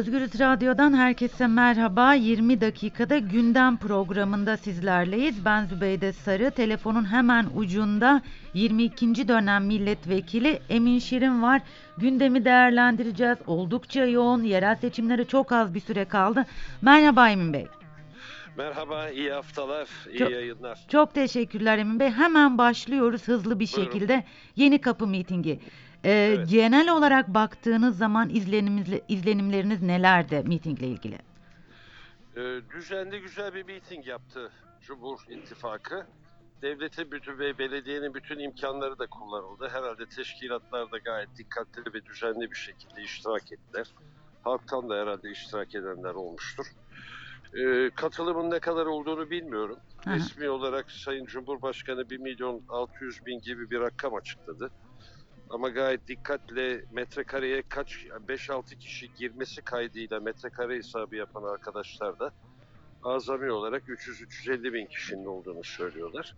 Özgürüz Radyo'dan herkese merhaba. 20 dakikada gündem programında sizlerleyiz. Ben Zübeyde Sarı. Telefonun hemen ucunda 22. dönem milletvekili Emin Şirin var. Gündemi değerlendireceğiz. Oldukça yoğun. Yerel seçimlere çok az bir süre kaldı. Merhaba Emin Bey. Merhaba, iyi haftalar, iyi Çok- yayınlar. Çok teşekkürler Emin Bey. Hemen başlıyoruz hızlı bir Buyurun. şekilde. Yeni Kapı mitingi. Ee, Evet. Genel olarak baktığınız zaman izlenimleriniz nelerdi mitingle ilgili? Ee, düzenli güzel bir miting yaptı Cumhur İttifakı. Devletin bütün ve belediyenin bütün imkanları da kullanıldı. Herhalde teşkilatlar da gayet dikkatli ve düzenli bir şekilde iştirak ettiler. Halktan da herhalde iştirak edenler olmuştur. Ee, katılımın ne kadar olduğunu bilmiyorum. Hı. Resmi olarak Sayın Cumhurbaşkanı 1 milyon 600 bin gibi bir rakam açıkladı. Ama gayet dikkatle metrekareye kaç 5-6 kişi girmesi kaydıyla metrekare hesabı yapan arkadaşlar da azami olarak 300-350 bin kişinin olduğunu söylüyorlar.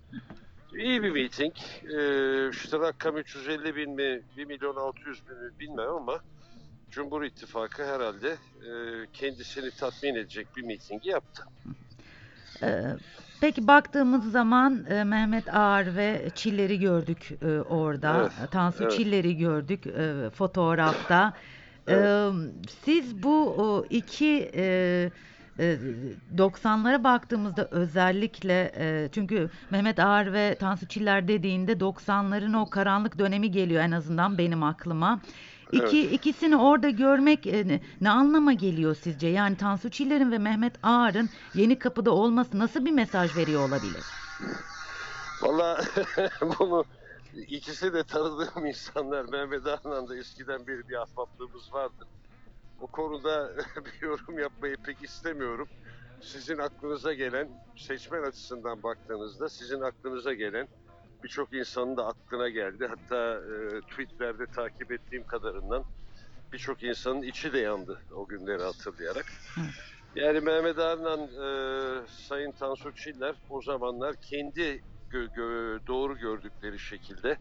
İyi bir miting. Ee, işte rakam 350 bin mi 1 milyon 600 bin mi bilmem ama Cumhur İttifakı herhalde e, kendisini tatmin edecek bir mitingi yaptı. Ee, Peki baktığımız zaman e, Mehmet Ağar ve Çiller'i gördük e, orada. Evet, Tansu evet. Çiller'i gördük e, fotoğrafta. Ee, Evet. Siz bu o, iki e, e, 90'lara baktığımızda özellikle e, çünkü Mehmet Ağar ve Tansu Çiller dediğinde 90'ların o karanlık dönemi geliyor en azından benim aklıma. İki, ikisini orada görmek e, ne, ne anlama geliyor sizce? Yani Tansu Çiller'in ve Mehmet Ağar'ın Yeni Kapı'da olması nasıl bir mesaj veriyor olabilir? Valla bunu ikisi de tanıdığım insanlar. Mehmet Ağa'yla da eskiden beri bir ahbaplığımız vardı. O konuda bir yorum yapmayı pek istemiyorum. Sizin aklınıza gelen, seçmen açısından baktığınızda sizin aklınıza gelen birçok insanın da aklına geldi. Hatta e, tweetlerde takip ettiğim kadarından birçok insanın içi de yandı o günleri hatırlayarak. Yani Mehmet Ağar'la e, Sayın Tansu Çiller o zamanlar kendi gö- gö- doğru gördükleri şekilde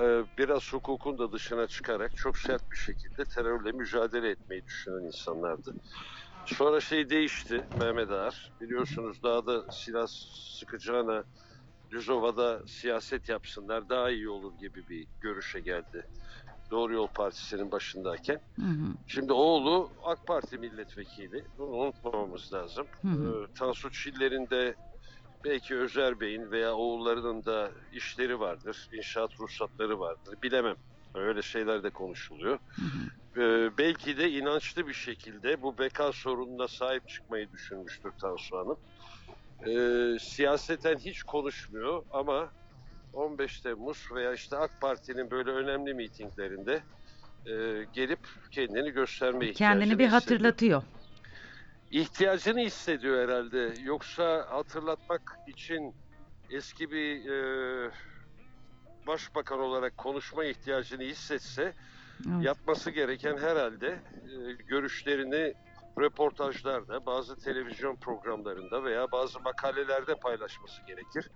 e, biraz hukukun da dışına çıkarak çok sert bir şekilde terörle mücadele etmeyi düşünen insanlardı. Sonra şey değişti Mehmet Ağar. Biliyorsunuz daha da silah sıkacağına Düzova'da siyaset yapsınlar daha iyi olur gibi bir görüşe geldi. Doğru Yol Partisi'nin başındayken. Hı hı. Şimdi oğlu AK Parti milletvekili. Bunu unutmamamız lazım. Hı hı. Ee, Tansu Çiller'in de belki Özer Bey'in veya oğullarının da işleri vardır. İnşaat ruhsatları vardır. Bilemem. Öyle şeyler de konuşuluyor. Hı hı. Ee, belki de inançlı bir şekilde bu beka sorununa sahip çıkmayı düşünmüştür Tansu Hanım. Ee, siyaseten hiç konuşmuyor ama 15 Temmuz veya işte AK Parti'nin böyle önemli mitinglerinde e, gelip kendini gösterme ihtiyacını Kendini bir hissediyor. hatırlatıyor. İhtiyacını hissediyor herhalde. Yoksa hatırlatmak için eski bir e, başbakan olarak konuşma ihtiyacını hissetse Evet. yapması gereken herhalde e, görüşlerini röportajlarda, bazı televizyon programlarında veya bazı makalelerde paylaşması gerekir.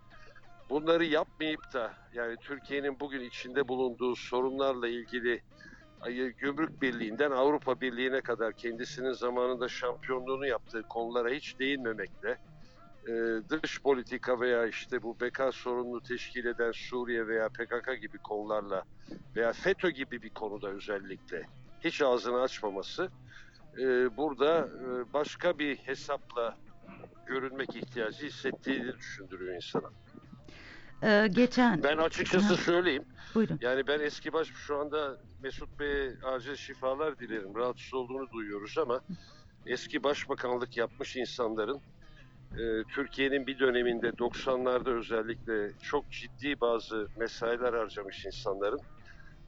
Bunları yapmayıp da yani Türkiye'nin bugün içinde bulunduğu sorunlarla ilgili Gümrük Birliği'nden Avrupa Birliği'ne kadar kendisinin zamanında şampiyonluğunu yaptığı konulara hiç değinmemekle e, dış politika veya işte bu beka sorununu teşkil eden Suriye veya PKK gibi konularla veya FETÖ gibi bir konuda özellikle hiç ağzını açmaması e, burada e, başka bir hesapla görünmek ihtiyacı hissettiğini düşündürüyor insana. Ee, geçen Ben açıkçası söyleyeyim. buyurun. Yani ben eski baş şu anda Mesut Bey'e acil şifalar dilerim. Rahatsız olduğunu duyuyoruz ama eski başbakanlık yapmış insanların e, Türkiye'nin bir döneminde 90'larda özellikle çok ciddi bazı mesailer harcamış insanların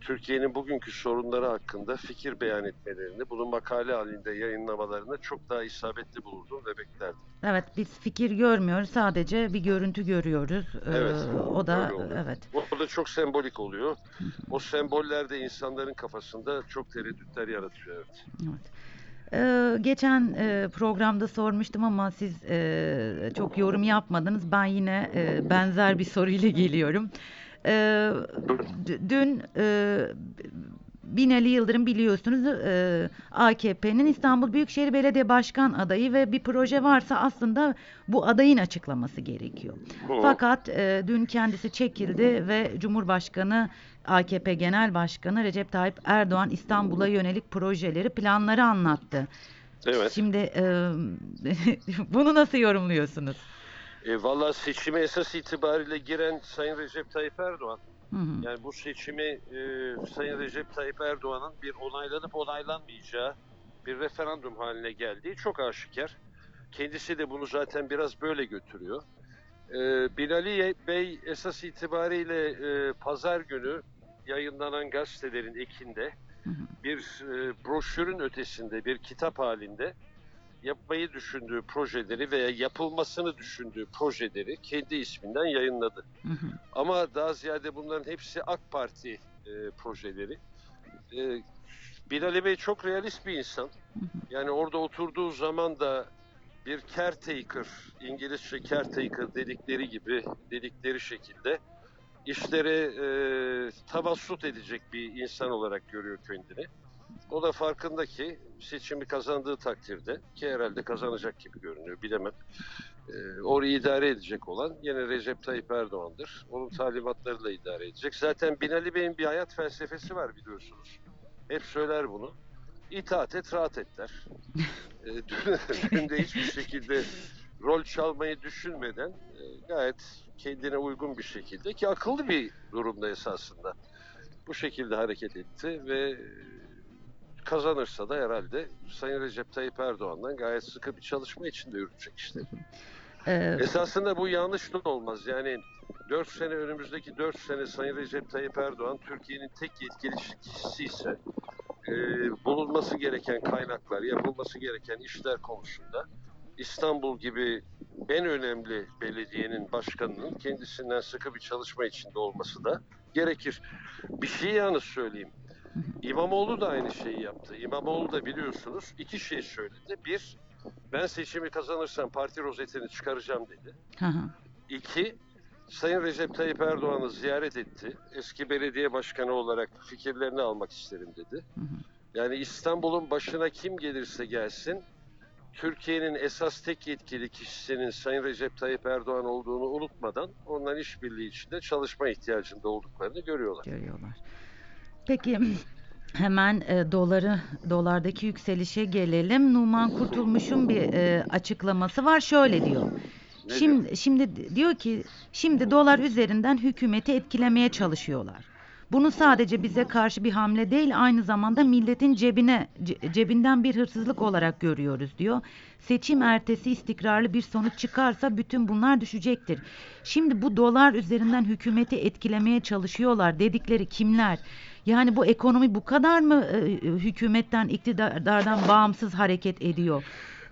Türkiye'nin bugünkü sorunları hakkında fikir beyan etmelerini, bunu makale halinde yayınlamalarını çok daha isabetli bulurdum ve beklerdim. Evet biz fikir görmüyoruz sadece bir görüntü görüyoruz. Ee, Evet, o da evet. Bu da çok sembolik oluyor. O semboller de insanların kafasında çok tereddütler yaratıyor. Evet. Evet. Ee, geçen e, programda sormuştum ama siz e, çok yorum yapmadınız. Ben yine e, benzer bir soruyla geliyorum. D- dün e, Binali Yıldırım biliyorsunuz e, AKP'nin İstanbul Büyükşehir Belediye Başkan adayı ve bir proje varsa aslında bu adayın açıklaması gerekiyor. Hı. Fakat e, dün kendisi çekildi ve Cumhurbaşkanı AKP Genel Başkanı Recep Tayyip Erdoğan İstanbul'a yönelik projeleri, planları anlattı. Evet. Şimdi e, bunu nasıl yorumluyorsunuz? E, Valla seçime esas itibariyle giren Sayın Recep Tayyip Erdoğan. Hı hı. Yani bu seçimi e, Sayın Recep Tayyip Erdoğan'ın bir onaylanıp onaylanmayacağı bir referandum haline geldiği çok aşikar. Kendisi de bunu zaten biraz böyle götürüyor. E, Binali Bey esas itibariyle e, pazar günü yayınlanan gazetelerin ekinde bir e, broşürün ötesinde bir kitap halinde yapmayı düşündüğü projeleri veya yapılmasını düşündüğü projeleri kendi isminden yayınladı. Hı hı. Ama daha ziyade bunların hepsi AK Parti e, projeleri. E, Binali Bey çok realist bir insan. Yani orada oturduğu zaman da bir caretaker, İngilizce caretaker dedikleri gibi, dedikleri şekilde işlere e, tavassut edecek bir insan olarak görüyor kendini. O da farkında ki seçimi kazandığı takdirde ki herhalde kazanacak gibi görünüyor bilemem. E, orayı idare edecek olan yine Recep Tayyip Erdoğan'dır. Onun talimatlarıyla idare edecek. Zaten Binali Bey'in bir hayat felsefesi var biliyorsunuz. Hep söyler bunu. İtaat et, rahat et der. E, dün, dün de hiçbir şekilde rol çalmayı düşünmeden e, gayet kendine uygun bir şekilde ki akıllı bir durumda esasında bu şekilde hareket etti ve kazanırsa da herhalde Sayın Recep Tayyip Erdoğan'dan gayet sıkı bir çalışma içinde yürütecek işleri. E, Esasında bu yanlış da olmaz. Yani 4 sene önümüzdeki 4 sene Sayın Recep Tayyip Erdoğan Türkiye'nin tek yetkili kişisi ise e, bulunması gereken kaynaklar, yapılması gereken işler konusunda İstanbul gibi en önemli belediyenin başkanının kendisinden sıkı bir çalışma içinde olması da gerekir. Bir şey yalnız söyleyeyim. İmamoğlu da aynı şeyi yaptı. İmamoğlu da biliyorsunuz iki şey söyledi. Bir, ben seçimi kazanırsam parti rozetini çıkaracağım dedi. İki, Sayın Recep Tayyip Erdoğan'ı ziyaret etti. Eski belediye başkanı olarak fikirlerini almak isterim dedi. Yani İstanbul'un başına kim gelirse gelsin, Türkiye'nin esas tek yetkili kişisinin Sayın Recep Tayyip Erdoğan olduğunu unutmadan onların işbirliği içinde çalışma ihtiyacında olduklarını görüyorlar. görüyorlar. Peki hemen e, doları dolardaki yükselişe gelelim. Numan Kurtulmuş'un bir e, açıklaması var. Şöyle diyor. Ne Şimdi şimdi diyor ki şimdi dolar üzerinden hükümeti etkilemeye çalışıyorlar. Bunu sadece bize karşı bir hamle değil aynı zamanda milletin cebine ce- cebinden bir hırsızlık olarak görüyoruz diyor. Seçim ertesi istikrarlı bir sonuç çıkarsa bütün bunlar düşecektir. Şimdi bu dolar üzerinden hükümeti etkilemeye çalışıyorlar dedikleri kimler? Yani bu ekonomi bu kadar mı e, hükümetten iktidardan bağımsız hareket ediyor?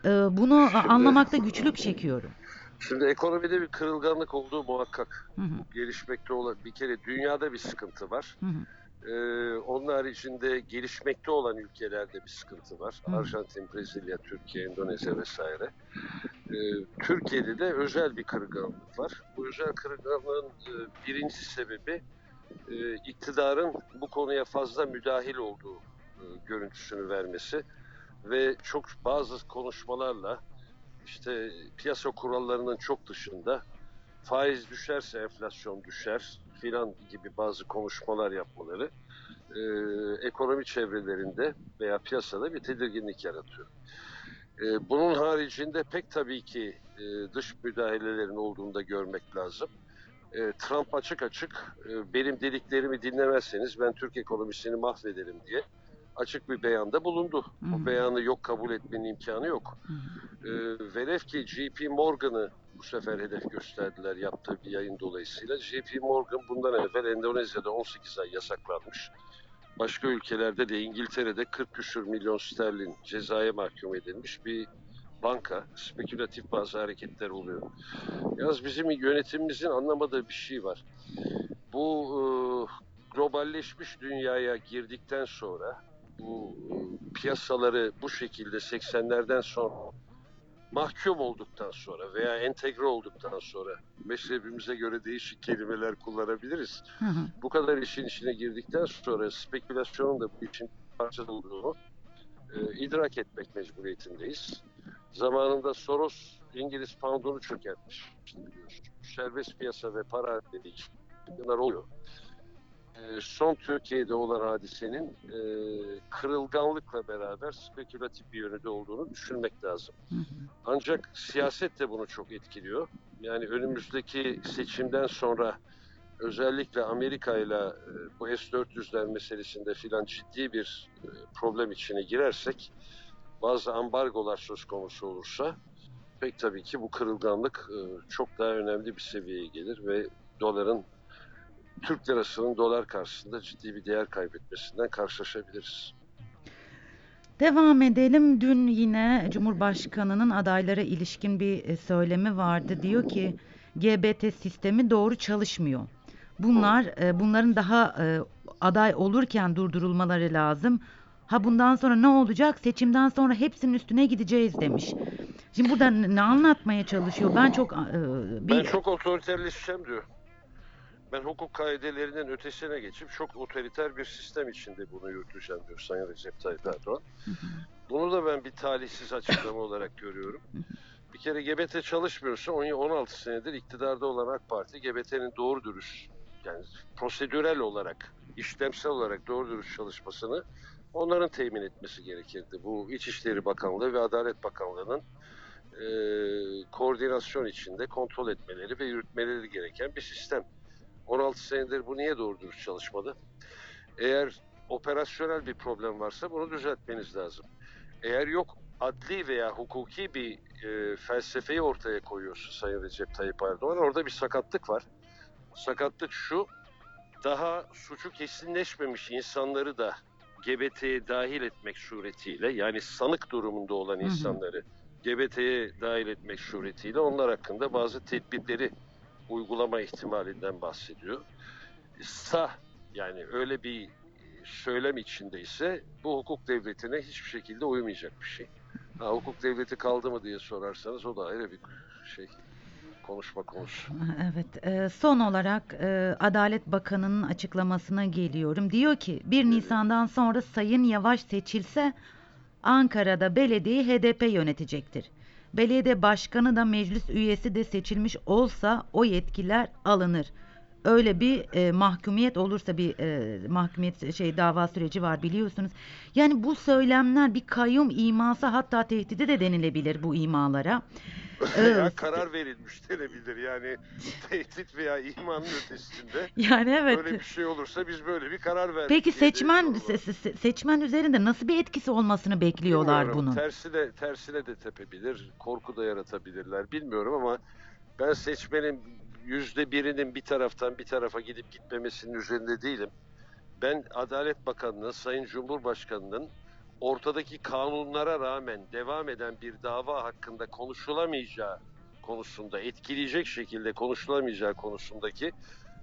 E, bunu Şimdi- anlamakta güçlük çekiyorum. Şimdi ekonomide bir kırılganlık olduğu muhakkak. Hı hı, Gelişmekte olan bir kere dünyada bir sıkıntı var. hı hı. Ee, onun haricinde gelişmekte olan ülkelerde bir sıkıntı var. Hı. Arjantin, Brezilya, Türkiye, Endonezya vesaire. Ee, Türkiye'de de özel bir kırılganlık var. Bu özel kırılganlığın e, birinci sebebi e, iktidarın bu konuya fazla müdahil olduğu e, görüntüsünü vermesi ve çok bazı konuşmalarla işte piyasa kurallarının çok dışında faiz düşerse enflasyon düşer filan gibi bazı konuşmalar yapmaları e, ekonomi çevrelerinde veya piyasada bir tedirginlik yaratıyor. E, bunun haricinde pek tabii ki e, dış müdahalelerin olduğunu da görmek lazım. E, Trump açık açık e, benim dediklerimi dinlemezseniz ben Türk ekonomisini mahvederim diye açık bir beyanda bulundu. Hı hı. O beyanı yok kabul etmenin imkanı yok. E, velev ki JP Morgan'ı bu sefer hedef gösterdiler yaptığı bir yayın dolayısıyla. JP Morgan bundan evvel Endonezya'da 18 ay yasaklanmış. Başka ülkelerde de İngiltere'de 40 küsür milyon sterlin cezaya mahkum edilmiş bir banka. Spekülatif bazı hareketler oluyor. Yalnız bizim yönetimimizin anlamadığı bir şey var. Bu e, globalleşmiş dünyaya girdikten sonra bu e, piyasaları bu şekilde 80'lerden sonra mahkum olduktan sonra veya entegre olduktan sonra mezhebimize göre değişik kelimeler kullanabiliriz. Hı hı. Bu kadar işin içine girdikten sonra spekülasyonun da bu işin parçası olduğunu e, idrak etmek mecburiyetindeyiz. Zamanında Soros İngiliz poundunu çökertmiş. Serbest piyasa ve para dedik. Bunlar oluyor. E, son Türkiye'de olan hadisenin e, kırılganlıkla beraber spekülatif bir yönü de olduğunu düşünmek lazım. Ancak siyaset de bunu çok etkiliyor. Yani önümüzdeki seçimden sonra özellikle Amerika ile e, bu S-400'ler meselesinde filan ciddi bir e, problem içine girersek bazı ambargolar söz konusu olursa pek tabii ki bu kırılganlık e, çok daha önemli bir seviyeye gelir ve doların Türk lirasının dolar karşısında ciddi bir değer kaybetmesinden karşılaşabiliriz. Devam edelim. Dün yine Cumhurbaşkanı'nın adaylara ilişkin bir e, söylemi vardı. Diyor ki GBT sistemi doğru çalışmıyor. Bunlar e, bunların daha aday olurken durdurulmaları lazım. Ha bundan sonra ne olacak? Seçimden sonra hepsinin üstüne gideceğiz demiş. Şimdi burada ne anlatmaya çalışıyor? Ben çok e, bir Ben çok otoriterleşeceğim diyor. Ben hukuk kaidelerinin ötesine geçip çok otoriter bir sistem içinde bunu yürüteceğim diyor Sayın Recep Tayyip Erdoğan. Bunu da ben bir talihsiz açıklama olarak görüyorum. Bir kere GBT çalışmıyorsa 10 16 senedir iktidarda olan AK Parti GBT'nin doğru dürüst yani prosedürel olarak, işlemsel olarak doğru dürüst çalışmasını onların temin etmesi gerekirdi. Bu İçişleri Bakanlığı ve Adalet Bakanlığı'nın e, koordinasyon içinde kontrol etmeleri ve yürütmeleri gereken bir sistem. 16 senedir bu niye doğru dürüst çalışmadı? Eğer operasyonel bir problem varsa bunu düzeltmeniz lazım. Eğer yok adli veya hukuki bir e, felsefeyi ortaya koyuyorsa Sayın Recep Tayyip Erdoğan orada bir sakatlık var. Sakatlık şu, daha suçu kesinleşmemiş insanları da GBT'ye dahil etmek suretiyle yani sanık durumunda olan insanları GBT'ye dahil etmek suretiyle onlar hakkında bazı tedbirleri uygulama ihtimalinden bahsediyor. Sah yani öyle bir söylem içindeyse bu hukuk devletine hiçbir şekilde uymayacak bir şey. Ha, hukuk devleti kaldı mı diye sorarsanız o da ayrı bir şey konuşma konusu. Evet, e, son olarak e, Adalet Bakanı'nın açıklamasına geliyorum. Diyor ki 1 Nisan'dan sonra Sayın Yavaş seçilse Ankara'da belediyeyi HDP yönetecektir. Belediye başkanı da meclis üyesi de seçilmiş olsa o yetkiler alınır. Öyle bir e, mahkumiyet olursa bir e, mahkumiyet şey dava süreci var biliyorsunuz. Yani bu söylemler bir kayyum iması hatta tehdidi de denilebilir bu imalara. veya karar verilmiş denebilir. Yani tehdit veya imanın ötesinde Yani evet. böyle bir şey olursa biz böyle bir karar verdik. Peki seçmen se- seçmen üzerinde nasıl bir etkisi olmasını bekliyorlar Bilmiyorum. bunun? Tersine, tersine de tepebilir, korku da yaratabilirler. Bilmiyorum ama ben seçmenin yüzde birinin bir taraftan bir tarafa gidip gitmemesinin üzerinde değilim. Ben Adalet Bakanı'nın, Sayın Cumhurbaşkanı'nın ortadaki kanunlara rağmen devam eden bir dava hakkında konuşulamayacağı konusunda, etkileyecek şekilde konuşulamayacağı konusundaki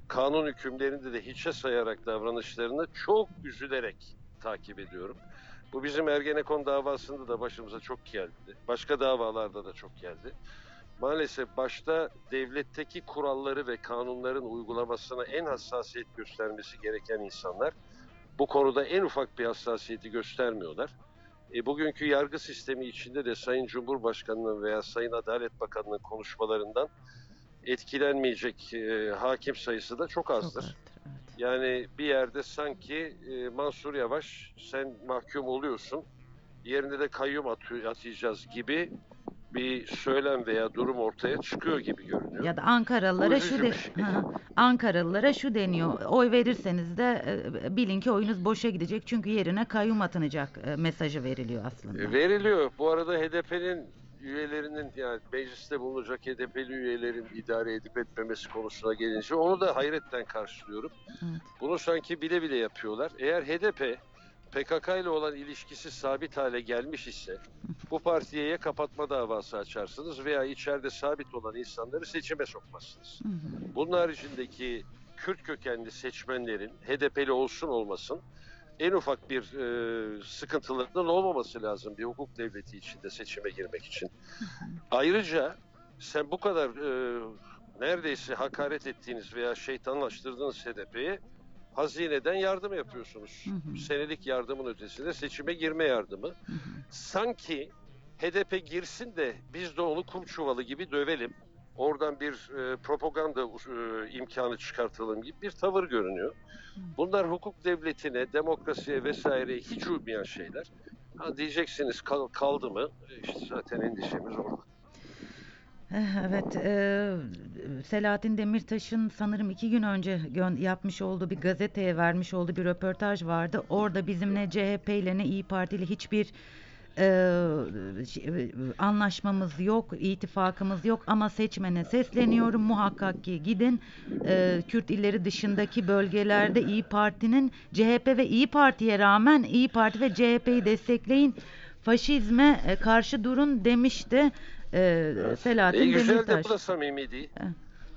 kanun hükümlerinde de hiçe sayarak davranışlarını çok üzülerek takip ediyorum. Bu bizim Ergenekon davasında da başımıza çok geldi. Başka davalarda da çok geldi. Maalesef başta devletteki kuralları ve kanunların uygulamasına en hassasiyet göstermesi gereken insanlar bu konuda en ufak bir hassasiyeti göstermiyorlar. E, bugünkü yargı sistemi içinde de Sayın Cumhurbaşkanı'nın veya Sayın Adalet Bakanı'nın konuşmalarından etkilenmeyecek e, hakim sayısı da çok Çok azdır. azdır, evet. Yani bir yerde sanki e, Mansur Yavaş sen mahkum oluyorsun yerine de kayyum atı- atayacağız gibi bir söylem veya durum ortaya çıkıyor gibi görünüyor. Ya da Ankaralılara şu de şey. Ankaralılara şu deniyor. Oy verirseniz de e, bilin ki oyunuz boşa gidecek çünkü yerine kayyum atanacak e, mesajı veriliyor aslında. E, veriliyor. Bu arada HDP'nin üyelerinin yani mecliste bulunacak HDP'li üyelerin idare edip etmemesi konusuna gelince onu da hayretten karşılıyorum. Evet. Bunu sanki bile bile yapıyorlar. Eğer HDP PKK ile olan ilişkisi sabit hale gelmiş ise bu partiye ya kapatma davası açarsınız veya içeride sabit olan insanları seçime sokmazsınız. Hı hı. Bunun haricindeki Kürt kökenli seçmenlerin HDP'li olsun olmasın en ufak bir e, sıkıntılarının olmaması lazım bir hukuk devleti içinde seçime girmek için. Ayrıca sen bu kadar e, neredeyse hakaret ettiğiniz veya şeytanlaştırdığınız HDP'ye hazineden yardım yapıyorsunuz. Hı hı. Senelik yardımın ötesinde seçime girme yardımı. Hı hı. Sanki HDP girsin de biz de onu kum çuvalı gibi dövelim. Oradan bir e, propaganda e, imkanı çıkartalım gibi bir tavır görünüyor. Bunlar hukuk devletine, demokrasiye vesaireye hiç uymayan şeyler. Ha diyeceksiniz kal- kaldı mı? E, İşte zaten endişemiz orada. Eh, Evet, eee, Selahattin Demirtaş'ın sanırım iki gün önce yapmış olduğu bir gazeteye vermiş olduğu bir röportaj vardı. Orada bizim ne CHP ile ne İyi Parti ile hiçbir eee, şey- anlaşmamız yok, ittifakımız yok ama seçmene sesleniyorum muhakkak ki gidin eee, Kürt illeri dışındaki bölgelerde İyi Parti'nin CHP ve İyi Parti'ye rağmen İyi Parti ve CHP'yi destekleyin faşizme e, karşı durun demişti e, Selahattin E güzel de Demirtaş. bu da samimi değil.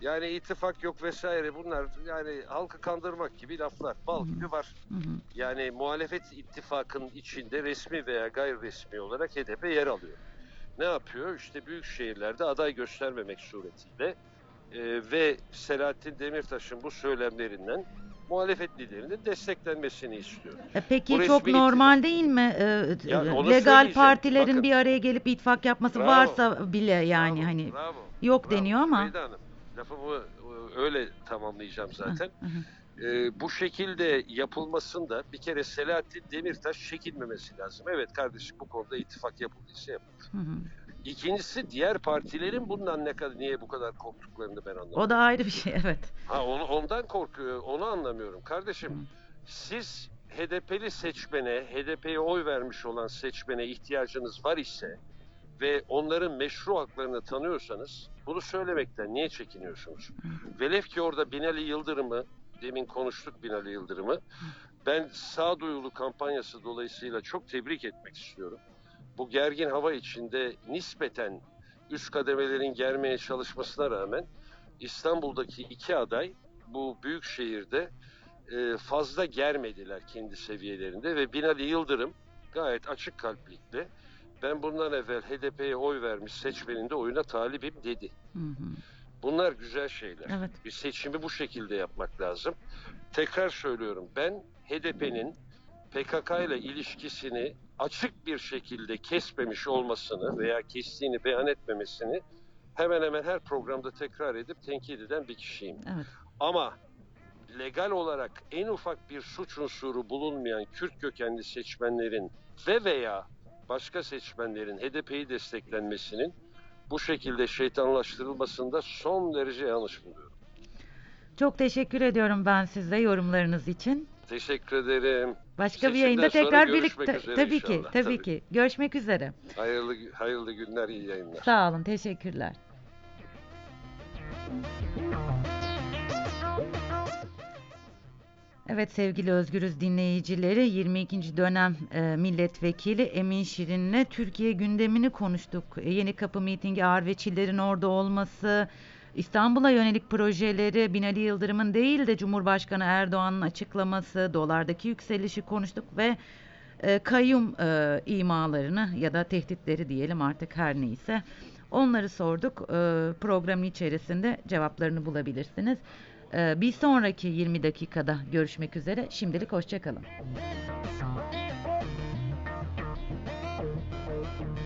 Yani ittifak yok vesaire bunlar yani halkı kandırmak gibi laflar. Bal gibi var. Hı hı. Yani muhalefet ittifakının içinde resmi veya gayri resmi olarak HDP yer alıyor. Ne yapıyor? İşte büyük şehirlerde aday göstermemek suretiyle e, ve Selahattin Demirtaş'ın bu söylemlerinden muhalefet liderinin desteklenmesini istiyor. E, Peki Bu çok normal değil mi e, Ya e, legal partilerin Bakın. bir araya gelip ittifak yapması Bravo. varsa bile yani Bravo, hani bravo, yok bravo. deniyor ama. Hanım, lafımı e, öyle tamamlayacağım zaten. Ee, bu şekilde yapılmasında bir kere Selahattin Demirtaş çekinmemesi lazım. Evet kardeşim bu konuda ittifak yapıldıysa yapılır. Hı hı. İkincisi diğer partilerin bundan ne kadar niye bu kadar korktuklarını ben anlamıyorum. O da ayrı bir şey evet. Ha onu, ondan korkuyor. Onu anlamıyorum. Kardeşim Hı. siz HDP'li seçmene, HDP'ye oy vermiş olan seçmene ihtiyacınız var ise ve onların meşru haklarını tanıyorsanız bunu söylemekten niye çekiniyorsunuz? Velev ki orada Binali Yıldırım'ı, demin konuştuk Binali Yıldırım'ı, ben sağduyulu kampanyası dolayısıyla çok tebrik etmek istiyorum. Bu gergin hava içinde nispeten üst kademelerin germeye çalışmasına rağmen İstanbul'daki iki aday bu büyük şehirde e, fazla germediler kendi seviyelerinde ve Binali Yıldırım gayet açık kalplikle ben bundan evvel HDP'ye oy vermiş seçmenin de oyuna talibim dedi. Hı hı. Bunlar güzel şeyler. Evet. Bir seçimi bu şekilde yapmak lazım. Tekrar söylüyorum ben HDP'nin PKK ile ilişkisini açık bir şekilde kesmemiş olmasını veya kestiğini beyan etmemesini hemen hemen her programda tekrar edip tenkit eden bir kişiyim. Evet. Ama legal olarak en ufak bir suç unsuru bulunmayan Kürt kökenli seçmenlerin ve veya başka seçmenlerin HDP'yi desteklenmesinin bu şekilde şeytanlaştırılmasında son derece yanlış buluyorum. Çok teşekkür ediyorum ben size yorumlarınız için. Teşekkür ederim. Başka bir Seçimden yayında sonra tekrar birlikte üzere tabii ki inşallah, tabii, tabii. ki görüşmek üzere. Hayırlı hayırlı günler, iyi yayınlar. Sağ olun teşekkürler. Evet sevgili Özgürüz dinleyicileri 22. dönem e, milletvekili Emin Şirin'le Türkiye gündemini konuştuk. E, Yeni Kapı mitingi Ağır ve Çiller'in orada olması, İstanbul'a yönelik projeleri Binali Yıldırım'ın değil de Cumhurbaşkanı Erdoğan'ın açıklaması, dolardaki yükselişi konuştuk ve e, kayyum e, imalarını ya da tehditleri diyelim artık her neyse onları sorduk. E, programın içerisinde cevaplarını bulabilirsiniz. Ee, bir sonraki 20 dakikada görüşmek üzere. Şimdilik hoşçakalın.